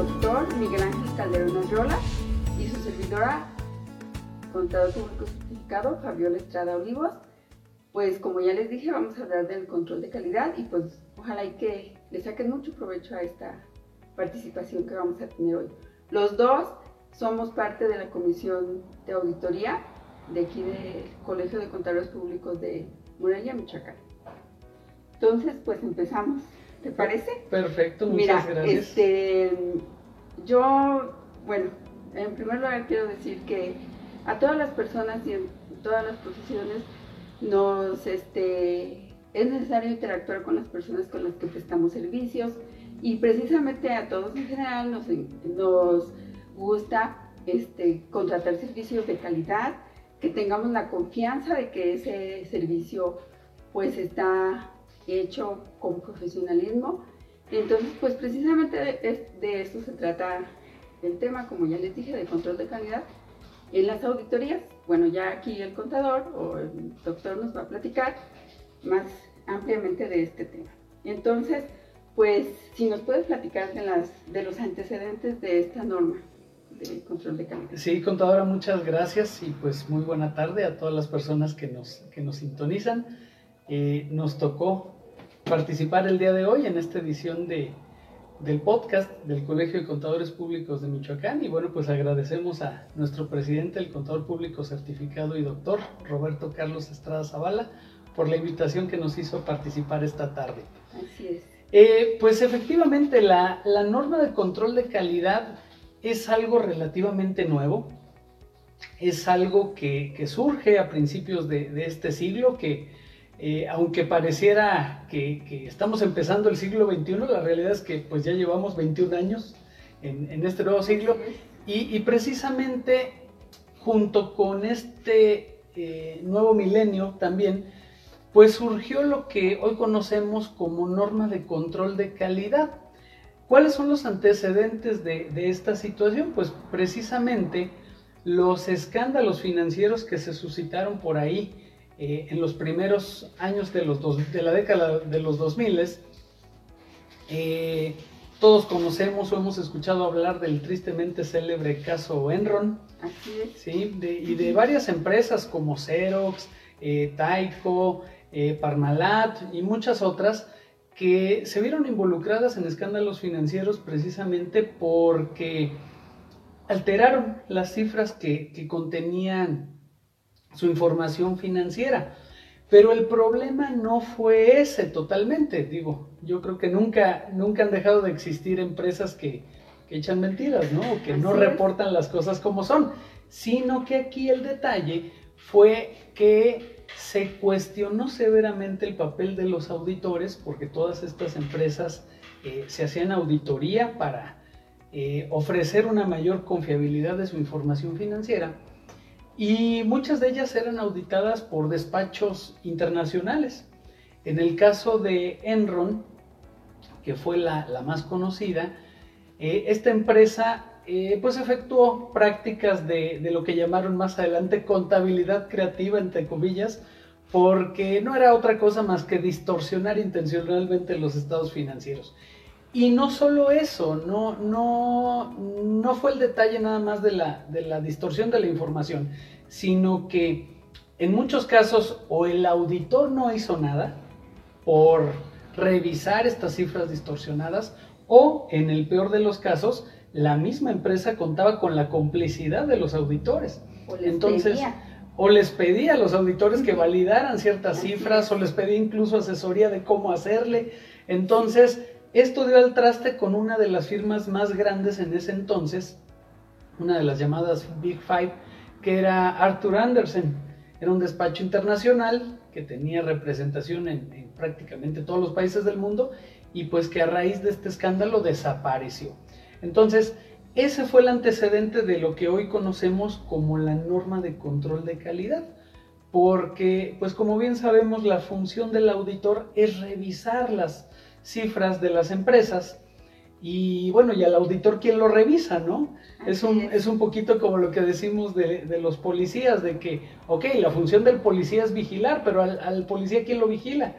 doctor Miguel Ángel Calderón Oyola y su servidora, contador público certificado Fabiola Estrada Olivos. Pues como ya les dije, vamos a hablar del control de calidad y pues ojalá y que le saquen mucho provecho a esta participación que vamos a tener hoy. Los dos somos parte de la comisión de auditoría de aquí del Colegio de Contadores Públicos de Morelia, Michoacán. Entonces, pues empezamos. ¿Te parece? Perfecto, muchas Mira, gracias. Este, yo, bueno, en primer lugar quiero decir que a todas las personas y en todas las profesiones nos, este, es necesario interactuar con las personas con las que prestamos servicios y precisamente a todos en general nos, nos gusta este, contratar servicios de calidad, que tengamos la confianza de que ese servicio pues está hecho con profesionalismo. Entonces, pues precisamente de, de, esto se trata el tema, como ya les dije, de control de calidad en las auditorías. Bueno, ya aquí el contador o el doctor nos va a platicar más ampliamente de este tema. Entonces, pues si nos puedes platicar de, las, de los antecedentes de esta norma de control de calidad. Sí, contadora, muchas gracias y pues muy buena tarde a todas las personas que nos, que nos sintonizan. Eh, nos tocó participar el día de hoy en esta edición de, del podcast del Colegio de Contadores Públicos de Michoacán y bueno, pues agradecemos a nuestro presidente, el contador público certificado y doctor Roberto Carlos Estrada Zavala por la invitación que nos hizo a participar esta tarde. Así es. Eh, pues efectivamente la, la, norma de control de calidad es algo relativamente nuevo, es algo que, que surge a principios de, de este siglo, que eh, aunque pareciera que, estamos empezando el siglo XXI, la realidad es que pues ya llevamos 21 años en, este nuevo siglo y, precisamente junto con este eh, nuevo milenio también, pues surgió lo que hoy conocemos como norma de control de calidad. ¿Cuáles son los antecedentes de, de esta situación? Pues precisamente los escándalos financieros que se suscitaron por ahí eh, en los primeros años de, los dos, de la década de los 2000, eh, todos conocemos o hemos escuchado hablar del tristemente célebre caso Enron. Así es. ¿sí? De, y de varias empresas como Xerox, eh, Taiko, eh, Parmalat y muchas otras que se vieron involucradas en escándalos financieros precisamente porque alteraron las cifras que, que contenían su información financiera. Pero el problema no fue ese totalmente, digo, yo creo que nunca, nunca han dejado de existir empresas que, que echan mentiras, ¿no? O que no es. reportan las cosas como son, sino que aquí el detalle fue que se cuestionó severamente el papel de los auditores porque todas estas empresas eh, se hacían auditoría para eh, ofrecer una mayor confiabilidad de su información financiera y muchas de ellas eran auditadas por despachos internacionales. En el caso de Enron, que fue la, la más conocida, eh, esta empresa eh, pues efectuó prácticas de, de, lo que llamaron más adelante contabilidad creativa, entre comillas, porque no era otra cosa más que distorsionar intencionalmente los estados financieros. Y no solo eso, no, no, no fue el detalle nada más de la, de la distorsión de la información, sino que en muchos casos o el auditor no hizo nada por revisar estas cifras distorsionadas o en el peor de los casos la misma empresa contaba con la complicidad de los auditores. O les Entonces, pedía. o les pedía a los auditores que validaran ciertas cifras o les pedía incluso asesoría de cómo hacerle. Entonces, esto dio al traste con una de las firmas más grandes en ese entonces, una de las llamadas Big Five, que era Arthur Andersen. Era un despacho internacional que tenía representación en, en, prácticamente todos los países del mundo y pues que a raíz de este escándalo desapareció. Entonces, ese fue el antecedente de lo que hoy conocemos como la norma de control de calidad. Porque, pues como bien sabemos, la función del auditor es revisar las cifras de las empresas y bueno, y al auditor quién lo revisa, ¿no? Es un, es un, poquito como lo que decimos de, de, los policías, de que, ok, la función del policía es vigilar, pero al, al, policía quién lo vigila.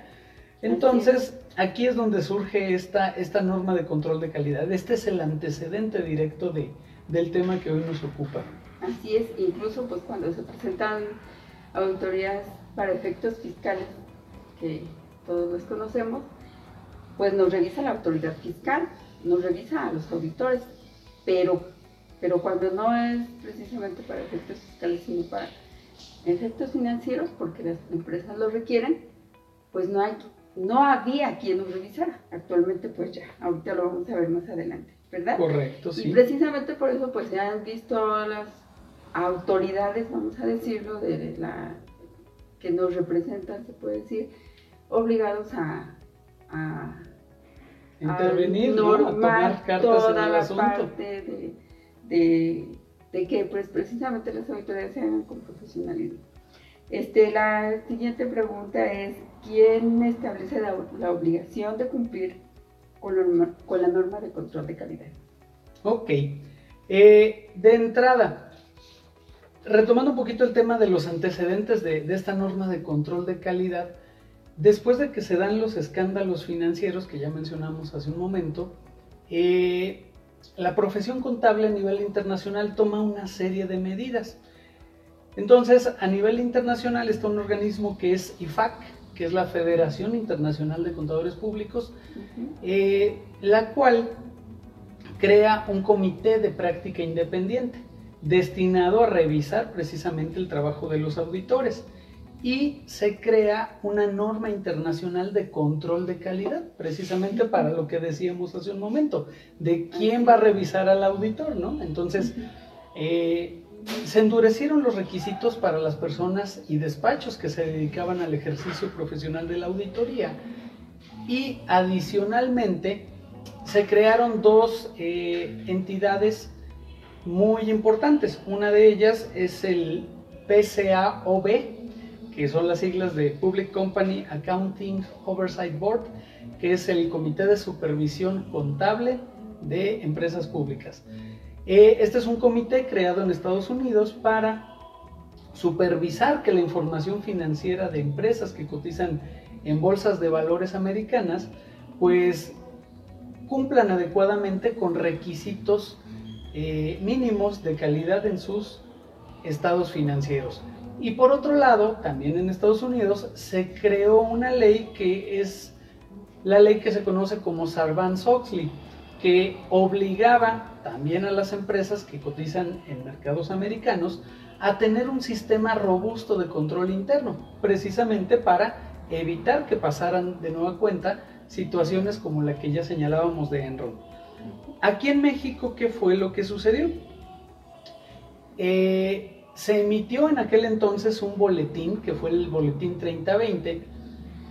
Entonces, aquí es donde surge esta, esta norma de control de calidad. Este es el antecedente directo de, del tema que hoy nos ocupa. Así es, incluso pues cuando se presentan auditorías para efectos fiscales, que todos los conocemos, pues nos revisa la autoridad fiscal, nos revisa a los auditores, pero, pero cuando no es precisamente para efectos fiscales, sino para efectos financieros, porque las empresas lo requieren, pues no hay, no había quien nos revisara. Actualmente, pues ya, ahorita lo vamos a ver más adelante, ¿verdad? Correcto, sí. Y precisamente por eso, pues se han visto las autoridades, vamos a decirlo, de la que nos representan, se puede decir, obligados a, intervenir, a, tomar cartas toda la parte de, de, que pues, precisamente las autoridades se hagan con profesionalismo. Este, la siguiente pregunta es, ¿quién establece la, obligación de cumplir con la, con la, norma de control de calidad? Ok, eh, de entrada, retomando un poquito el tema de los antecedentes de, de esta norma de control de calidad, Después de que se dan los escándalos financieros que ya mencionamos hace un momento, eh, la profesión contable a nivel internacional toma una serie de medidas. Entonces, a nivel internacional está un organismo que es IFAC, que es la Federación Internacional de Contadores Públicos, eh, la cual crea un comité de práctica independiente destinado a revisar precisamente el trabajo de los auditores y se crea una norma internacional de control de calidad, precisamente para lo que decíamos hace un momento, de quién va a revisar al auditor, ¿no? Entonces, eh, se endurecieron los requisitos para las personas y despachos que se dedicaban al ejercicio profesional de la auditoría y adicionalmente se crearon dos eh, entidades muy importantes. Una de ellas es el PCAOB, que son las siglas de Public Company Accounting Oversight Board, que es el Comité de Supervisión Contable de Empresas Públicas. Eh, este es un comité creado en Estados Unidos para supervisar que la información financiera de empresas que cotizan en bolsas de valores americanas, pues cumplan adecuadamente con requisitos eh, mínimos de calidad en sus estados financieros. Y por otro lado, también en Estados Unidos se creó una ley que es la ley que se conoce como Sarbanes-Oxley, que obligaba también a las empresas que cotizan en mercados americanos a tener un sistema robusto de control interno, precisamente para evitar que pasaran de nueva cuenta situaciones como la que ya señalábamos de Enron. Aquí en México, ¿qué fue lo que sucedió? Eh, se emitió en aquel entonces un boletín, que fue el boletín 3020,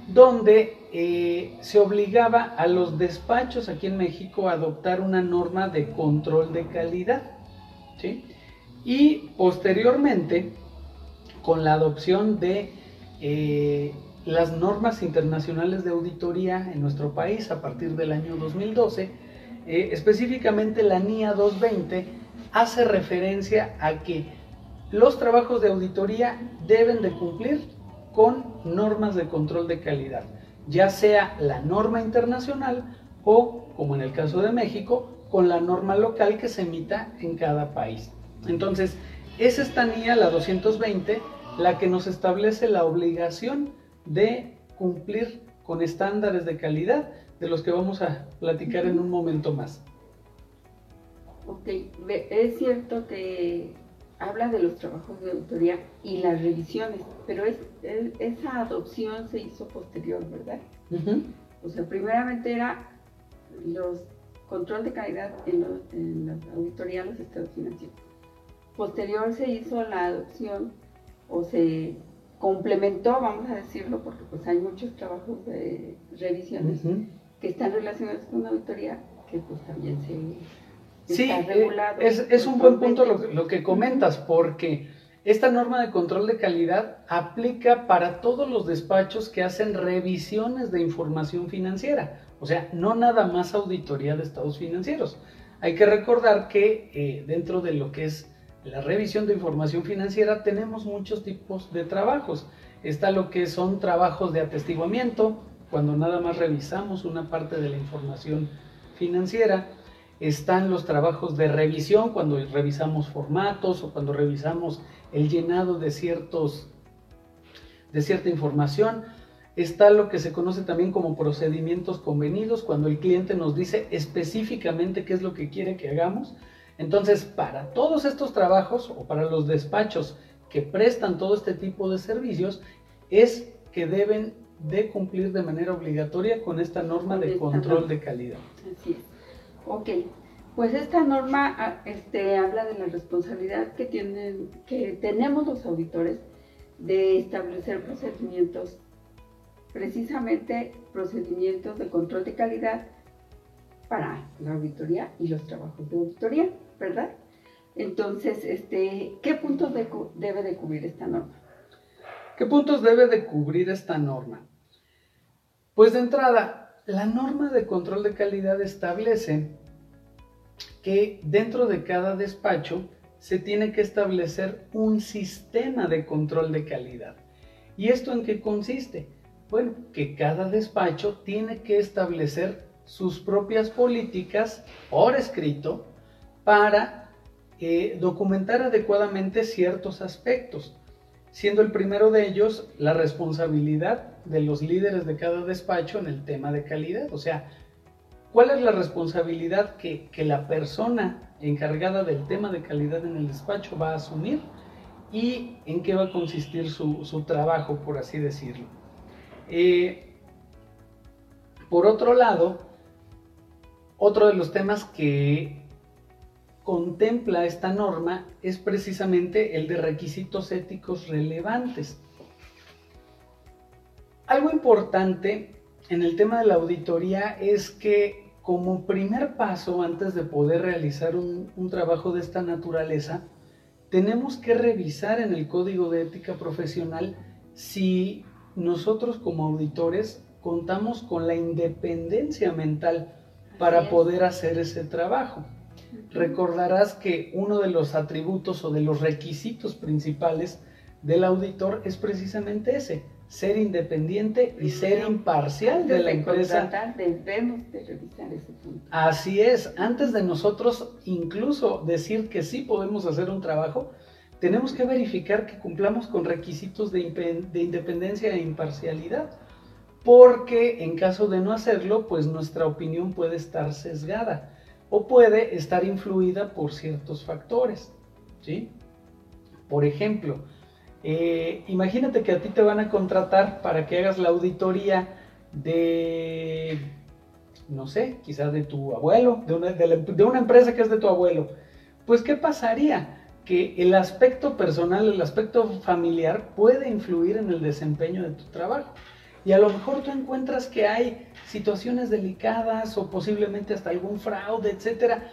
donde eh, se obligaba a los despachos aquí en México a adoptar una norma de control de calidad. Y posteriormente, con la adopción de eh, las normas internacionales de auditoría en nuestro país a partir del año 2012, eh, específicamente la NIA 220 hace referencia a que los trabajos de auditoría deben de cumplir con normas de control de calidad, ya sea la norma internacional o, como en el caso de México, con la norma local que se emita en cada país. Entonces, es esta NIA, la 220, la que nos establece la obligación de cumplir con estándares de calidad de los que vamos a platicar en un momento más. Ok, es cierto que habla de los trabajos de auditoría y las revisiones, pero es, esa adopción se hizo posterior, ¿verdad? O sea, primeramente era los control de calidad en, la auditoría de los estados financieros. Posterior se hizo la adopción o se complementó, vamos a decirlo, porque pues hay muchos trabajos de revisiones que están relacionados con la auditoría que pues también se Sí, eh, es, es un buen punto lo, que comentas, porque esta norma de control de calidad aplica para todos los despachos que hacen revisiones de información financiera, o sea, no nada más auditoría de estados financieros. Hay que recordar que eh, dentro de lo que es la revisión de información financiera tenemos muchos tipos de trabajos. Está lo que son trabajos de atestiguamiento, cuando nada más revisamos una parte de la información financiera. Están los trabajos de revisión, cuando revisamos formatos o cuando revisamos el llenado de, ciertos, de cierta información. Está lo que se conoce también como procedimientos convenidos, cuando el cliente nos dice específicamente qué es lo que quiere que hagamos. Entonces, para todos estos trabajos o para los despachos que prestan todo este tipo de servicios, es que deben de cumplir de manera obligatoria con esta norma de control de calidad. Así es. Ok, pues esta norma ah, este, habla de la responsabilidad que, tienen, que tenemos los auditores de establecer procedimientos precisamente procedimientos de control de calidad para la auditoría y los trabajos de auditoría, ¿verdad? Entonces, este, ¿qué puntos debe de cubrir esta norma? ¿Qué puntos debe de cubrir esta norma? Pues de entrada, la norma de control de calidad establece que dentro de cada despacho se tiene que establecer un sistema de control de calidad. ¿Y esto en qué consiste? Bueno, que cada despacho tiene que establecer sus propias políticas por escrito para eh, documentar adecuadamente ciertos aspectos, siendo el primero de ellos la responsabilidad de los líderes de cada despacho en el tema de calidad. O sea, ¿cuál es la responsabilidad que, la persona encargada del tema de calidad en el despacho va a asumir y en qué va a consistir su trabajo, por así decirlo? Eh, por otro lado, otro de los temas que contempla esta norma es precisamente el de requisitos éticos relevantes. Algo importante en el tema de la auditoría es que como primer paso antes de poder realizar un, un trabajo de esta naturaleza, tenemos que revisar en el código de ética profesional si nosotros como auditores contamos con la independencia mental para poder hacer ese trabajo. Recordarás que uno de los atributos o de los requisitos principales del auditor es precisamente ese, ser independiente y ser imparcial de la empresa. Debemos de revisar ese punto. Así es, antes de nosotros incluso decir que sí podemos hacer un trabajo, tenemos que verificar que cumplamos con requisitos de, independencia e imparcialidad, porque en caso de no hacerlo, pues nuestra opinión puede estar sesgada o puede estar influida por ciertos factores. ¿sí? Por ejemplo, eh, imagínate que a ti te van a contratar para que hagas la auditoría de, no sé, quizás de tu abuelo, de una, de una empresa que es de tu abuelo. Pues, ¿qué pasaría? que el aspecto personal, el aspecto familiar puede influir en el desempeño de tu trabajo. Y a lo mejor tú encuentras que hay situaciones delicadas o posiblemente hasta algún fraude, etcétera,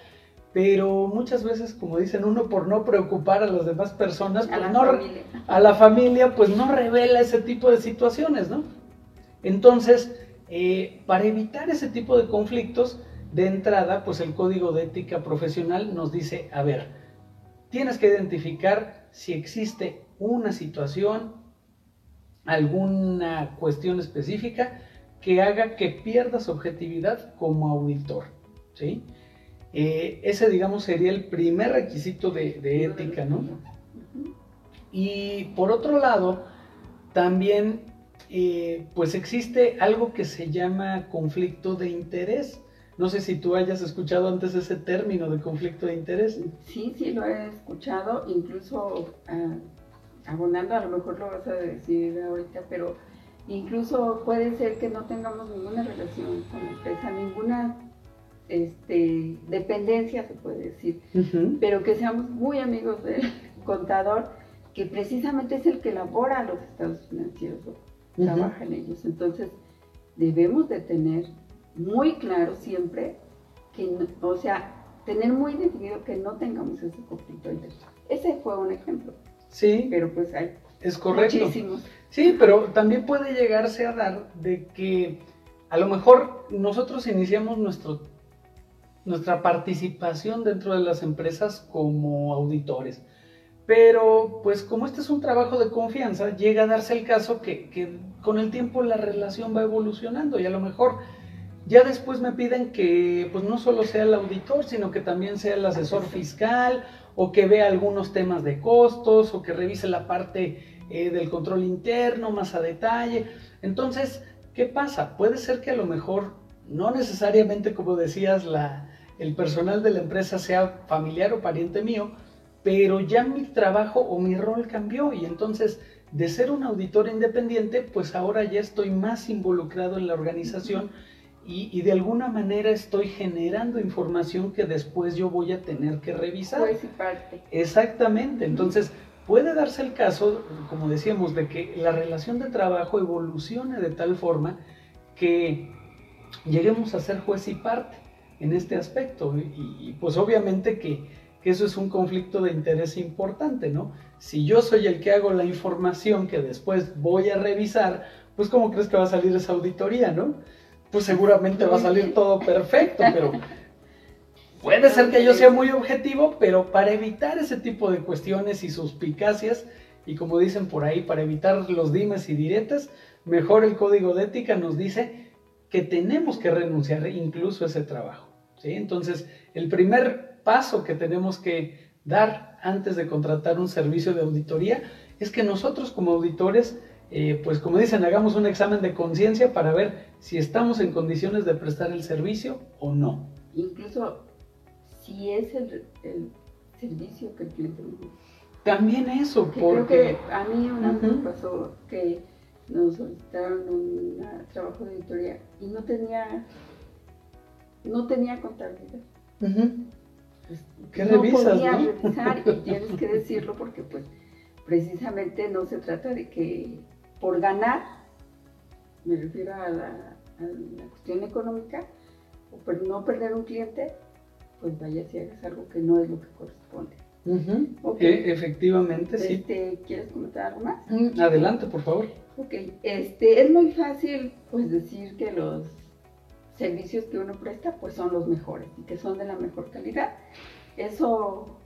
pero muchas veces, como dicen uno, por no preocupar a las demás personas, pues a, la no, familia. a la familia, pues no revela ese tipo de situaciones, ¿no? Entonces, eh, para evitar ese tipo de conflictos, de entrada, pues el código de ética profesional nos dice, a ver, tienes que identificar si existe una situación, alguna cuestión específica que haga que pierdas objetividad como auditor. ¿sí? Eh, ese, digamos, sería el primer requisito de, ética, ¿no? Y por otro lado, también, eh, pues existe algo que se llama conflicto de interés. No sé si tú hayas escuchado antes ese término de conflicto de interés. Sí, sí, lo he escuchado, incluso ah, abonando, a lo mejor lo vas a decir ahorita, pero incluso puede ser que no tengamos ninguna relación con la empresa, ninguna este, dependencia, se puede decir, pero que seamos muy amigos del contador, que precisamente es el que elabora los estados financieros o trabaja en ellos. Entonces, debemos de tener muy claro siempre, que o sea, tener muy definido que no tengamos ese conflicto Ese fue un ejemplo. Sí. Pero pues hay es correcto. muchísimos. Sí, pero también puede llegarse a dar de que a lo mejor nosotros iniciamos nuestro, nuestra participación dentro de las empresas como auditores. Pero pues como este es un trabajo de confianza, llega a darse el caso que, que con el tiempo la relación va evolucionando y a lo mejor ya después me piden que pues no solo sea el auditor, sino que también sea el asesor fiscal o que vea algunos temas de costos o que revise la parte eh, del control interno más a detalle. Entonces, ¿qué pasa? Puede ser que a lo mejor no necesariamente, como decías, la, el personal de la empresa sea familiar o pariente mío, pero ya mi trabajo o mi rol cambió y entonces de ser un auditor independiente, pues ahora ya estoy más involucrado en la organización y, de alguna manera estoy generando información que después yo voy a tener que revisar. Pues parte. Exactamente, entonces puede darse el caso, como decíamos, de que la relación de trabajo evolucione de tal forma que lleguemos a ser juez y parte en este aspecto. Y, pues obviamente que, que, eso es un conflicto de interés importante, ¿no? Si yo soy el que hago la información que después voy a revisar, pues ¿cómo crees que va a salir esa auditoría, ¿no? Pues seguramente va a salir todo perfecto, pero puede ser que yo sea muy objetivo, pero para evitar ese tipo de cuestiones y suspicacias, y como dicen por ahí, para evitar los dimes y diretes, mejor el código de ética nos dice que tenemos que renunciar incluso a ese trabajo. ¿sí? Entonces, el primer paso que tenemos que dar antes de contratar un servicio de auditoría es que nosotros como auditores eh, pues como dicen, hagamos un examen de conciencia para ver si estamos en condiciones de prestar el servicio o no. Incluso si es el, servicio que el cliente También eso, porque... Creo que a mí una vez me pasó que nos solicitaron un trabajo de auditoría y no tenía, no tenía contabilidad. Pues, ¿Qué no podía revisar y tienes que decirlo porque pues precisamente no se trata de que por ganar, me refiero a la, cuestión económica, o por no perder un cliente, pues vaya si hagas algo que no es lo que corresponde. efectivamente, sí. Este, ¿Quieres comentar algo más? Mm, adelante, por favor. Ok, este, es muy fácil pues decir que los servicios que uno presta pues son los mejores y que son de la mejor calidad. Eso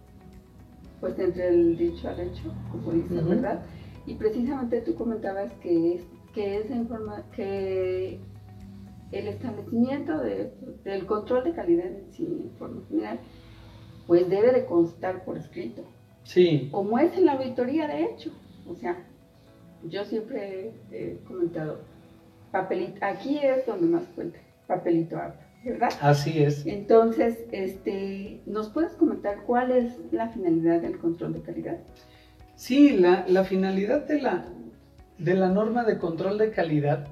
pues entre el dicho al hecho, como dices, ¿verdad? Y precisamente tú comentabas que, es, que, es que el establecimiento del control de calidad en sí, forma general, pues debe de constar por escrito. Sí. Como es en la auditoría, de hecho. O sea, yo siempre he comentado, papelito, aquí es donde más cuenta, papelito habla, ¿verdad? Así es. Entonces, este, ¿nos puedes comentar cuál es la finalidad del control de calidad? Sí, la, finalidad de la, de la, norma de control de calidad,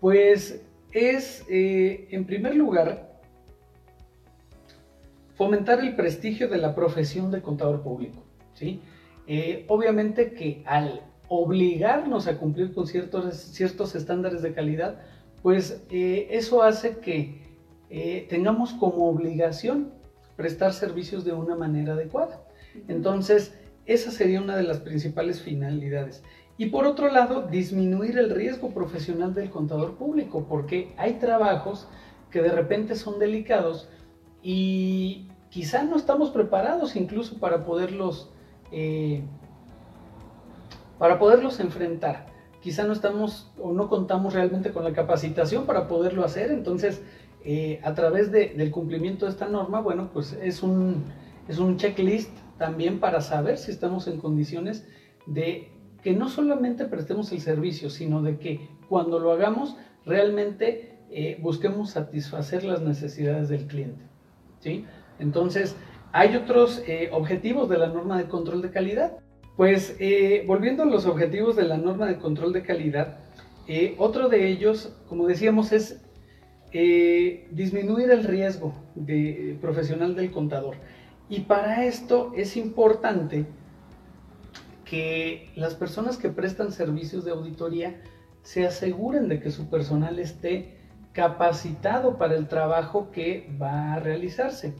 pues es, eh, en primer lugar, fomentar el prestigio de la profesión de contador público. ¿sí? Eh, obviamente que al obligarnos a cumplir con ciertos, ciertos estándares de calidad, pues eh, eso hace que tengamos como obligación prestar servicios de una manera adecuada. Entonces, esa sería una de las principales finalidades. Y por otro lado, disminuir el riesgo profesional del contador público, porque hay trabajos que de repente son delicados y quizá no estamos preparados incluso para poderlos, eh, para poderlos enfrentar. Quizá no estamos o no contamos realmente con la capacitación para poderlo hacer. Entonces, eh, a través del cumplimiento de esta norma, bueno, pues es un, es un checklist también para saber si estamos en condiciones de que no solamente prestemos el servicio, sino de que cuando lo hagamos realmente eh, busquemos satisfacer las necesidades del cliente. ¿sí? Entonces, hay otros eh, objetivos de la norma de control de calidad. Pues eh, volviendo a los objetivos de la norma de control de calidad, otro de ellos, como decíamos, es disminuir el riesgo de, profesional del contador. Y para esto es importante que las personas que prestan servicios de auditoría se aseguren de que su personal esté capacitado para el trabajo que va a realizarse.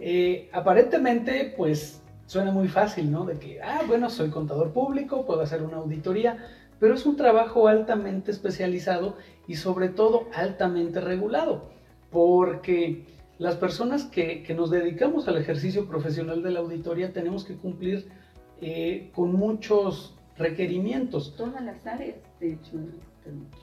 Eh, aparentemente, pues suena muy fácil, ¿no? De que, ah, bueno, soy contador público, puedo hacer una auditoría, pero es un trabajo altamente especializado y sobre todo altamente regulado, porque las personas que, nos dedicamos al ejercicio profesional de la auditoría tenemos que cumplir eh, con muchos requerimientos. Todas las áreas, de hecho.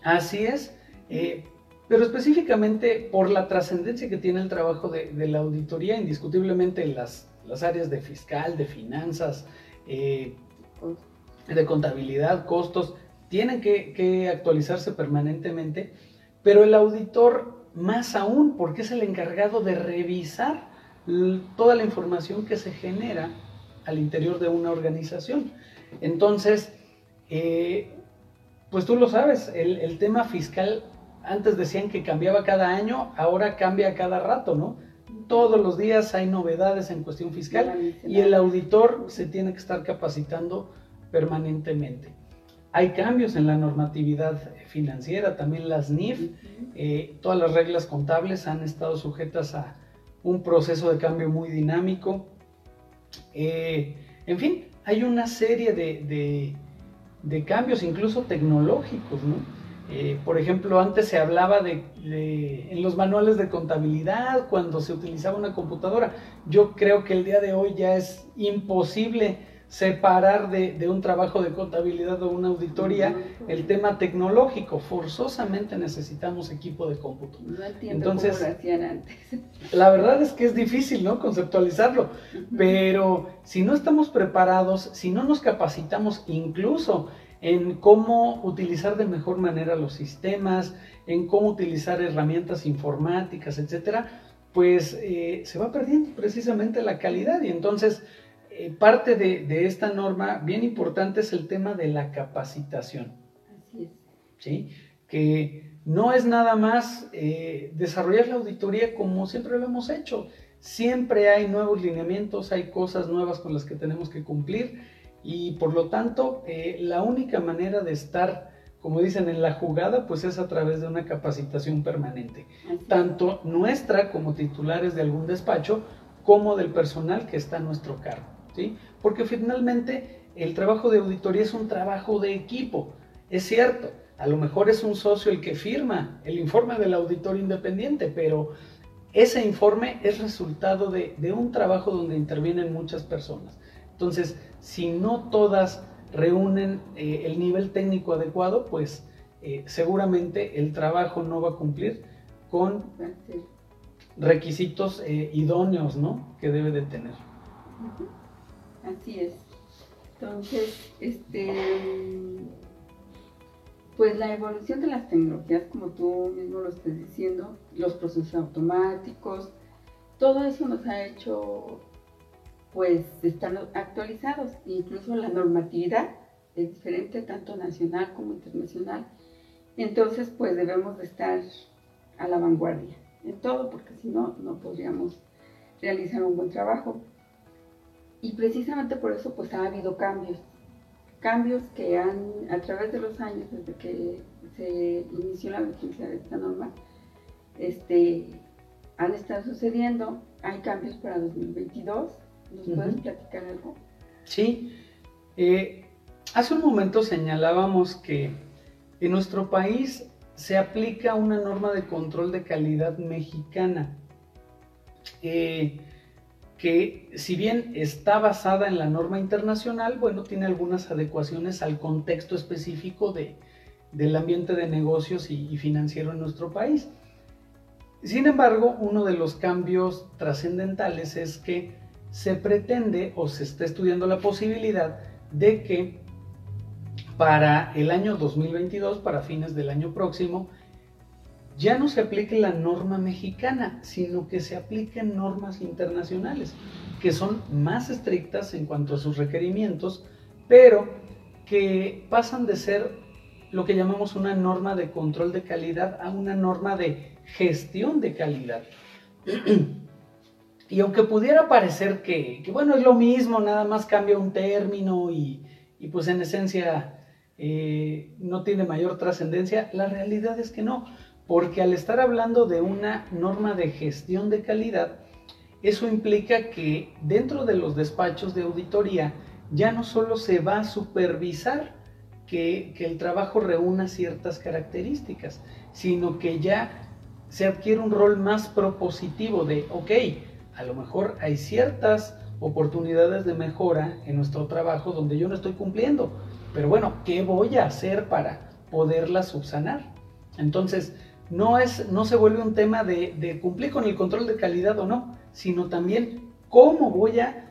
Así es, eh, pero específicamente por la trascendencia que tiene el trabajo de, la auditoría, indiscutiblemente las, las, áreas de fiscal, de finanzas, eh, de contabilidad, costos, tienen que, que actualizarse permanentemente, pero el auditor más aún, porque es el encargado de revisar toda la información que se genera al interior de una organización. Entonces, eh, pues tú lo sabes, el, tema fiscal, antes decían que cambiaba cada año, ahora cambia cada rato, ¿no? Todos los días hay novedades en cuestión fiscal y el auditor se tiene que estar capacitando permanentemente. Hay cambios en la normatividad financiera, también las NIF, eh, todas las reglas contables han estado sujetas a un proceso de cambio muy dinámico. Eh, en fin, hay una serie de, cambios, incluso tecnológicos, ¿no? Eh, por ejemplo, antes se hablaba de, en los manuales de contabilidad, cuando se utilizaba una computadora. Yo creo que el día de hoy ya es imposible separar de, un trabajo de contabilidad o una auditoría el tema tecnológico. Forzosamente necesitamos equipo de cómputo. No entiendo Entonces, cómo lo hacían antes. La verdad es que es difícil, ¿no? Conceptualizarlo. Pero si no estamos preparados, si no nos capacitamos incluso en cómo utilizar de mejor manera los sistemas, en cómo utilizar herramientas informáticas, etcétera, pues eh, se va perdiendo precisamente la calidad y entonces eh, parte de, esta norma bien importante es el tema de la capacitación. Así es. ¿Sí? Que no es nada más eh, desarrollar la auditoría como siempre lo hemos hecho. Siempre hay nuevos lineamientos, hay cosas nuevas con las que tenemos que cumplir y por lo tanto eh, la única manera de estar, como dicen, en la jugada, pues es a través de una capacitación permanente. Tanto nuestra como titulares de algún despacho como del personal que está a nuestro cargo. Porque finalmente el trabajo de auditoría es un trabajo de equipo. Es cierto, a lo mejor es un socio el que firma el informe del auditor independiente, pero ese informe es resultado de, un trabajo donde intervienen muchas personas. Entonces, si no todas reúnen eh, el nivel técnico adecuado, pues eh, seguramente el trabajo no va a cumplir con requisitos eh, idóneos ¿no? que debe de tener. Así es. Entonces, este, pues la evolución de las tecnologías, como tú mismo lo estás diciendo, los procesos automáticos, todo eso nos ha hecho, pues, estar actualizados. Incluso la normatividad es diferente, tanto nacional como internacional. Entonces, pues debemos de estar a la vanguardia en todo, porque si no, no podríamos realizar un buen trabajo. Y precisamente por eso pues ha habido cambios, cambios que han, a través de los años, desde que se inició la vigencia de esta norma, este, han estado sucediendo. Hay cambios para 2022. ¿Nos puedes platicar algo? Sí. Eh, hace un momento señalábamos que en nuestro país se aplica una norma de control de calidad mexicana. Eh, que si bien está basada en la norma internacional, bueno, tiene algunas adecuaciones al contexto específico de, del ambiente de negocios y, financiero en nuestro país. Sin embargo, uno de los cambios trascendentales es que se pretende o se está estudiando la posibilidad de que para el año 2022, para fines del año próximo, ya no se aplique la norma mexicana, sino que se apliquen normas internacionales, que son más estrictas en cuanto a sus requerimientos, pero que pasan de ser lo que llamamos una norma de control de calidad a una norma de gestión de calidad. y aunque pudiera parecer que, bueno, es lo mismo, nada más cambia un término y, pues en esencia eh, no tiene mayor trascendencia, la realidad es que no porque al estar hablando de una norma de gestión de calidad, eso implica que dentro de los despachos de auditoría ya no solo se va a supervisar que, el trabajo reúna ciertas características, sino que ya se adquiere un rol más propositivo de, ok, a lo mejor hay ciertas oportunidades de mejora en nuestro trabajo donde yo no estoy cumpliendo. Pero bueno, ¿qué voy a hacer para poderlas subsanar? Entonces, no, es, no se vuelve un tema de, cumplir con el control de calidad o no, sino también cómo voy a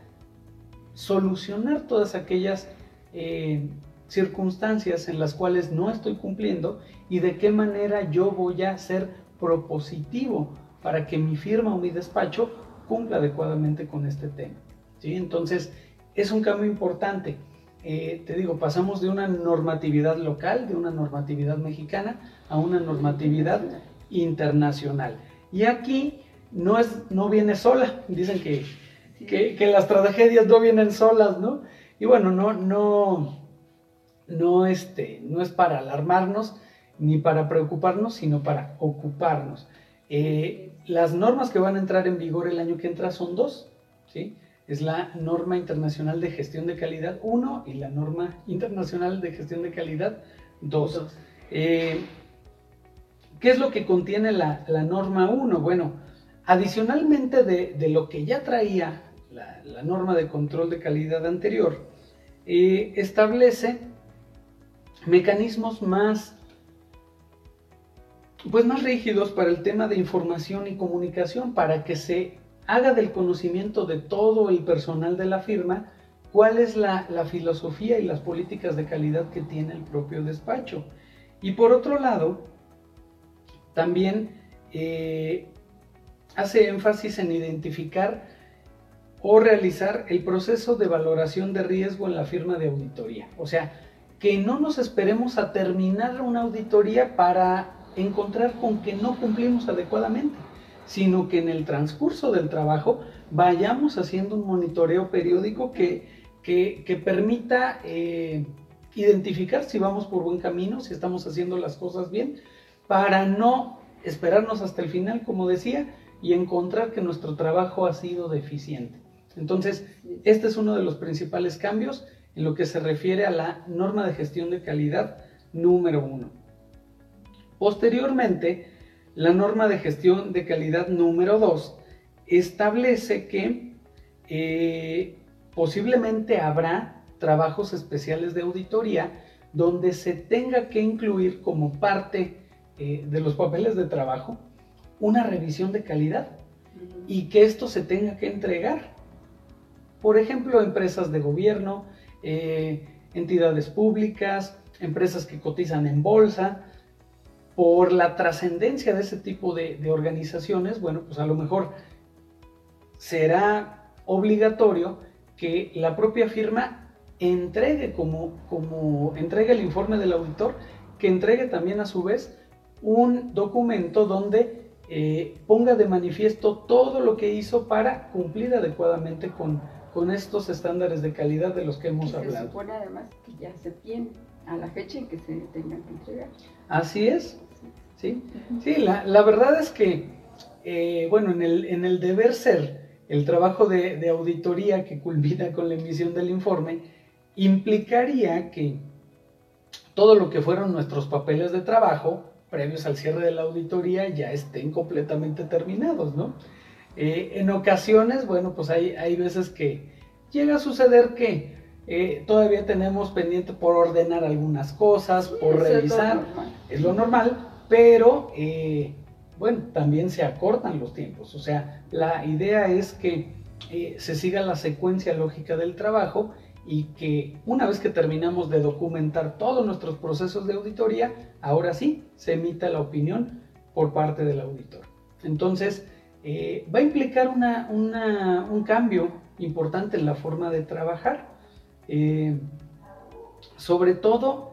solucionar todas aquellas eh, circunstancias en las cuales no estoy cumpliendo y de qué manera yo voy a ser propositivo para que mi firma o mi despacho cumpla adecuadamente con este tema. ¿sí? Entonces, es un cambio importante. Eh, te digo, pasamos de una normatividad local, de una normatividad mexicana, a una normatividad internacional. Y aquí no, es, no viene sola, dicen que, que, las tragedias no vienen solas, ¿no? Y bueno, no, no, no, este, no es para alarmarnos ni para preocuparnos, sino para ocuparnos. Eh, las normas que van a entrar en vigor el año que entra son dos, ¿sí? Es la norma internacional de gestión de calidad 1 y la norma internacional de gestión de calidad 2. Eh, ¿Qué es lo que contiene la, norma 1? Bueno, adicionalmente de, lo que ya traía la, norma de control de calidad anterior, eh, establece mecanismos más, pues más rígidos para el tema de información y comunicación, para que se haga del conocimiento de todo el personal de la firma cuál es la, filosofía y las políticas de calidad que tiene el propio despacho. Y por otro lado, también eh, hace énfasis en identificar o realizar el proceso de valoración de riesgo en la firma de auditoría. O sea, que no nos esperemos a terminar una auditoría para encontrar con que no cumplimos adecuadamente sino que en el transcurso del trabajo vayamos haciendo un monitoreo periódico que, que, permita eh, identificar si vamos por buen camino, si estamos haciendo las cosas bien, para no esperarnos hasta el final, como decía, y encontrar que nuestro trabajo ha sido deficiente. Entonces, este es uno de los principales cambios en lo que se refiere a la norma de gestión de calidad número uno. Posteriormente, la norma de gestión de calidad número 2 establece que eh, posiblemente habrá trabajos especiales de auditoría donde se tenga que incluir como parte eh, de los papeles de trabajo una revisión de calidad y que esto se tenga que entregar. Por ejemplo, empresas de gobierno, eh, entidades públicas, empresas que cotizan en bolsa, por la trascendencia de ese tipo de, organizaciones, bueno, pues a lo mejor será obligatorio que la propia firma entregue como, como entregue el informe del auditor, que entregue también a su vez un documento donde eh, ponga de manifiesto todo lo que hizo para cumplir adecuadamente con, con estos estándares de calidad de los que hemos hablado. Se supone además que ya se tiene a la fecha en que se tengan que entregar. Así es. Sí, sí la, verdad es que, eh, bueno, en el, en el deber ser, el trabajo de, auditoría que culmina con la emisión del informe implicaría que todo lo que fueron nuestros papeles de trabajo previos al cierre de la auditoría ya estén completamente terminados, ¿no? Eh, en ocasiones, bueno, pues hay, hay veces que llega a suceder que eh, todavía tenemos pendiente por ordenar algunas cosas, por revisar, es lo normal, pero eh, bueno, también se acortan los tiempos. O sea, la idea es que se siga la secuencia lógica del trabajo y que una vez que terminamos de documentar todos nuestros procesos de auditoría, ahora sí se emita la opinión por parte del auditor. Entonces, eh, va a implicar un cambio importante en la forma de trabajar. sobre todo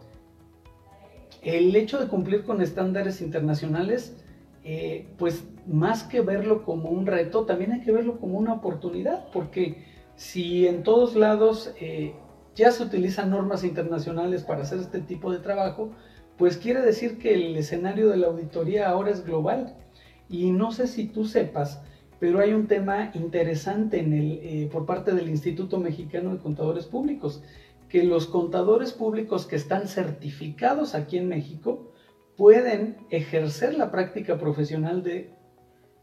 el hecho de cumplir con estándares internacionales, eh, pues más que verlo como un reto, también hay que verlo como una oportunidad, porque si en todos lados eh, ya se utilizan normas internacionales para hacer este tipo de trabajo, pues quiere decir que el escenario de la auditoría ahora es global. Y no sé si tú sepas, pero hay un tema interesante eh, por parte del Instituto Mexicano de Contadores Públicos, que los contadores públicos que están certificados aquí en México pueden ejercer la práctica profesional de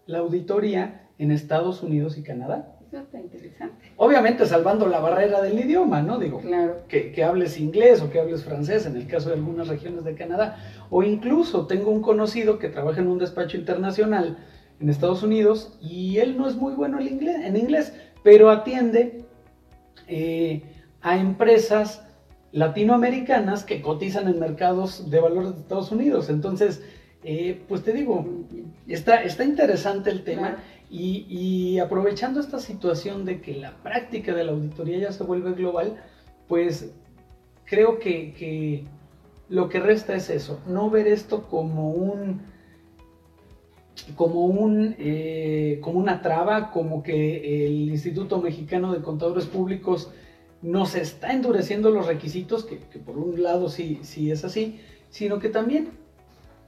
la auditoría en Estados Unidos y Canadá. Está interesante. Obviamente salvando la barrera del idioma, ¿no? Digo, claro. que, que, hables inglés o que hables francés en el caso de algunas regiones de Canadá. O incluso tengo un conocido que trabaja en un despacho internacional en Estados Unidos y él no es muy bueno en inglés, en inglés pero atiende eh, a empresas latinoamericanas que cotizan en mercados de valores de Estados Unidos. Entonces, eh, pues te digo, está, está interesante el tema y, aprovechando esta situación de que la práctica de la auditoría ya se vuelve global, pues creo que, lo que resta es eso, no ver esto como un como un eh, como una traba, como que el Instituto Mexicano de Contadores Públicos nos está endureciendo los requisitos, que, por un lado sí, sí es así, sino que también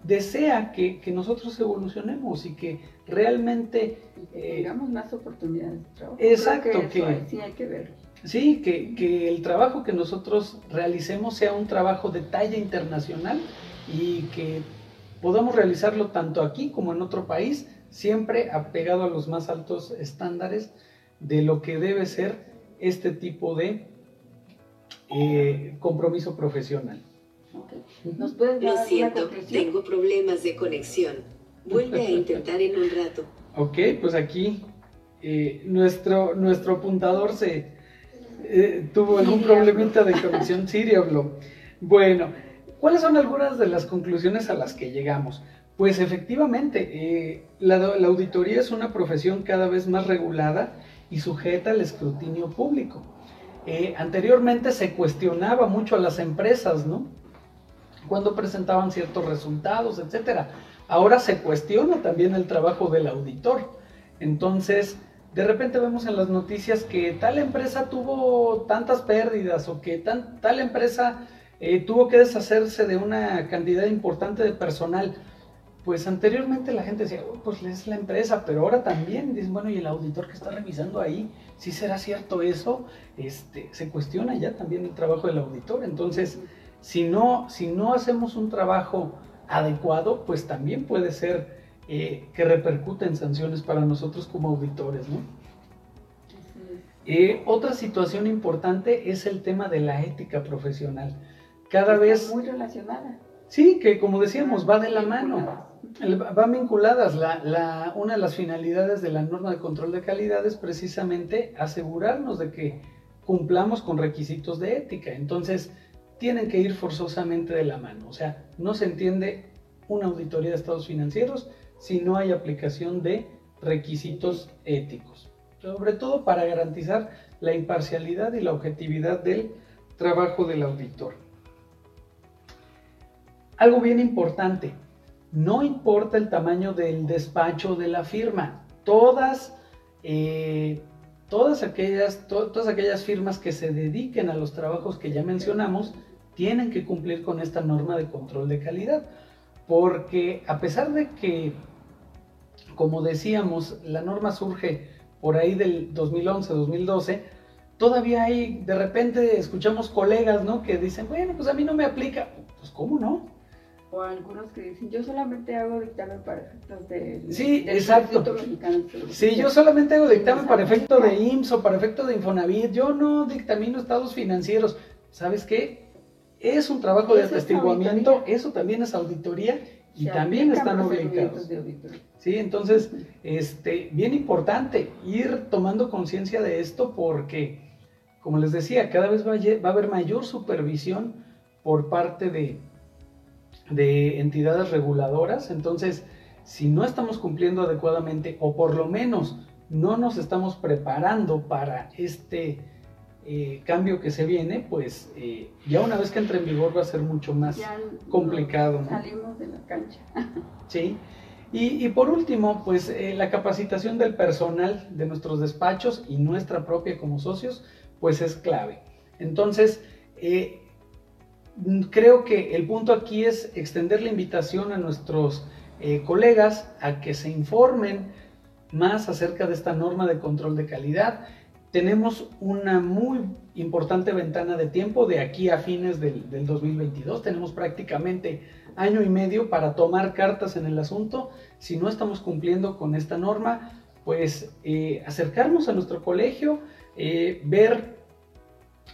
desea que, nosotros evolucionemos y que realmente... Tengamos más oportunidades de trabajo. Exacto, que, sí hay que ver. Sí, que, que, el trabajo que nosotros realicemos sea un trabajo de talla internacional y que podamos realizarlo tanto aquí como en otro país, siempre apegado a los más altos estándares de lo que debe ser este tipo de eh, compromiso profesional. ¿Nos puedes Lo siento, tengo problemas de conexión. Vuelve a intentar en un rato. Ok, pues aquí eh, nuestro, nuestro apuntador se eh, tuvo algún problemita de conexión. Sirio Bueno, ¿cuáles son algunas de las conclusiones a las que llegamos? Pues efectivamente, la, la auditoría es una profesión cada vez más regulada y sujeta al escrutinio público. Eh, anteriormente se cuestionaba mucho a las empresas, ¿no? Cuando presentaban ciertos resultados, etcétera. Ahora se cuestiona también el trabajo del auditor. Entonces, de repente vemos en las noticias que tal empresa tuvo tantas pérdidas o que tal empresa eh, tuvo que deshacerse de una cantidad importante de personal pues anteriormente la gente decía, pues es la empresa, pero ahora también dicen, bueno, y el auditor que está revisando ahí, si será cierto eso, este, se cuestiona ya también el trabajo del auditor. Entonces, si no, si no hacemos un trabajo adecuado, pues también puede ser eh, que repercute en sanciones para nosotros como auditores, ¿no? Eh, otra situación importante es el tema de la ética profesional. Cada vez... Muy relacionada. Sí, que como decíamos, va de la mano. Van vinculadas. La, una de las finalidades de la norma de control de calidad es precisamente asegurarnos de que cumplamos con requisitos de ética. Entonces, tienen que ir forzosamente de la mano. O sea, no se entiende una auditoría de estados financieros si no hay aplicación de requisitos éticos. Sobre todo para garantizar la imparcialidad y la objetividad del trabajo del auditor. Algo bien importante, no importa el tamaño del despacho de la firma, todas, eh, todas, aquellas, todas aquellas firmas que se dediquen a los trabajos que ya mencionamos tienen que cumplir con esta norma de control de calidad, porque a pesar de que, como decíamos, la norma surge por ahí del 2011-2012, todavía hay, de repente escuchamos colegas, ¿no? Que dicen, bueno, pues a mí no me aplica. Pues, ¿cómo no? o algunos que dicen, yo solamente hago dictamen para efectos de... Sí, exacto. Sí, yo solamente hago dictamen para efecto de IMSS o para efecto de Infonavit, yo no dictamino estados financieros. ¿Sabes qué? Es un trabajo de atestiguamiento, eso también es auditoría y también están obligados. Sí, entonces, este, bien importante ir tomando conciencia de esto porque, como les decía, cada vez va a haber mayor supervisión por parte de, de entidades reguladoras. Entonces, si no estamos cumpliendo adecuadamente o por lo menos no nos estamos preparando para este eh, cambio que se viene, pues eh, ya una vez que entre en vigor va a ser mucho más complicado. Salimos de la cancha. sí. Y, por último, pues eh, la capacitación del personal de nuestros despachos y nuestra propia como socios, pues es clave. Entonces, creo que el punto aquí es extender la invitación a nuestros colegas a que se informen más acerca de esta norma de control de calidad. Tenemos una muy importante ventana de tiempo de aquí a fines del, del 2022. Tenemos prácticamente año y medio para tomar cartas en el asunto. Si no estamos cumpliendo con esta norma, pues eh, acercarnos a nuestro colegio, eh, ver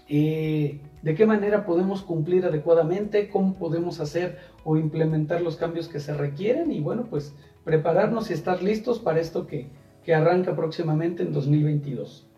eh, de qué manera podemos cumplir adecuadamente, cómo podemos hacer o implementar los cambios que se requieren y bueno, pues prepararnos y estar listos para esto que, que arranca próximamente en 2022.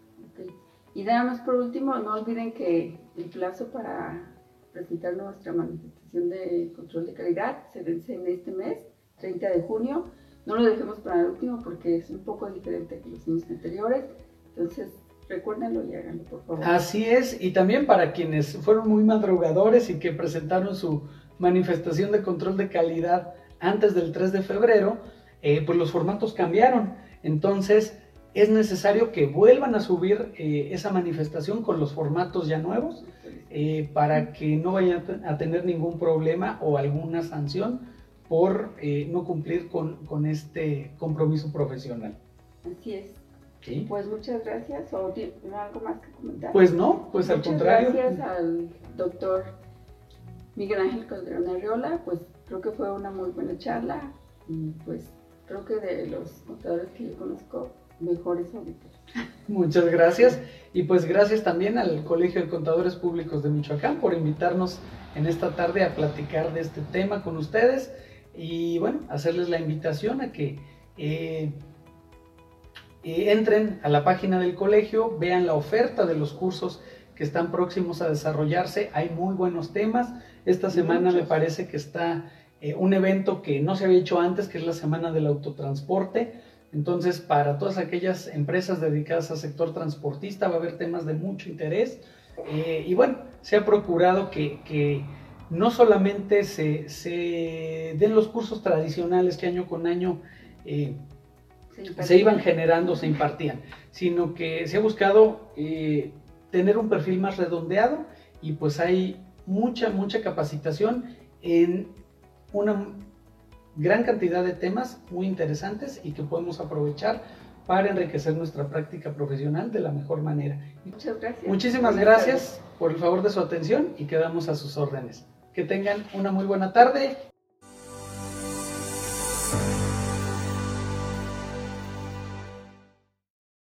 Y nada más por último, no olviden que el plazo para presentar nuestra manifestación de control de calidad se vence en este mes, 30 de junio. No lo dejemos para el último porque es un poco diferente que los años anteriores. Entonces, recuérdenlo y háganlo, por favor. Así es, y también para quienes fueron muy madrugadores y que presentaron su manifestación de control de calidad antes del 3 de febrero, eh, pues los formatos cambiaron. Entonces, es necesario que vuelvan a subir eh, esa manifestación con los formatos ya nuevos eh, para que no vayan a tener ningún problema o alguna sanción por eh, no cumplir con, con, este compromiso profesional. Así es. Pues muchas gracias. ¿O algo más que comentar? Pues no, pues al contrario. Gracias al doctor Miguel Ángel Calderón Arriola, pues creo que fue una muy buena charla y pues creo que de los contadores que yo conozco, mejores. Muchas gracias. Y pues gracias también al Colegio de Contadores Públicos de Michoacán por invitarnos en esta tarde a platicar de este tema con ustedes. Y bueno, hacerles la invitación a que eh, eh, entren a la página del colegio, vean la oferta de los cursos que están próximos a desarrollarse. Hay muy buenos temas. Esta semana me parece que está eh, un evento que no se había hecho antes, que es la Semana del Autotransporte entonces, para todas aquellas empresas dedicadas al sector transportista va a haber temas de mucho interés. Eh, y bueno, se ha procurado que, no solamente se, den los cursos tradicionales que año con año eh, se, iban generando, se impartían, sino que se ha buscado eh, tener un perfil más redondeado y pues hay mucha, mucha capacitación en una gran cantidad de temas muy interesantes y que podemos aprovechar para enriquecer nuestra práctica profesional de la mejor manera. Muchas gracias. Muchísimas gracias por el favor de su atención y quedamos a sus órdenes. Que tengan una muy buena tarde.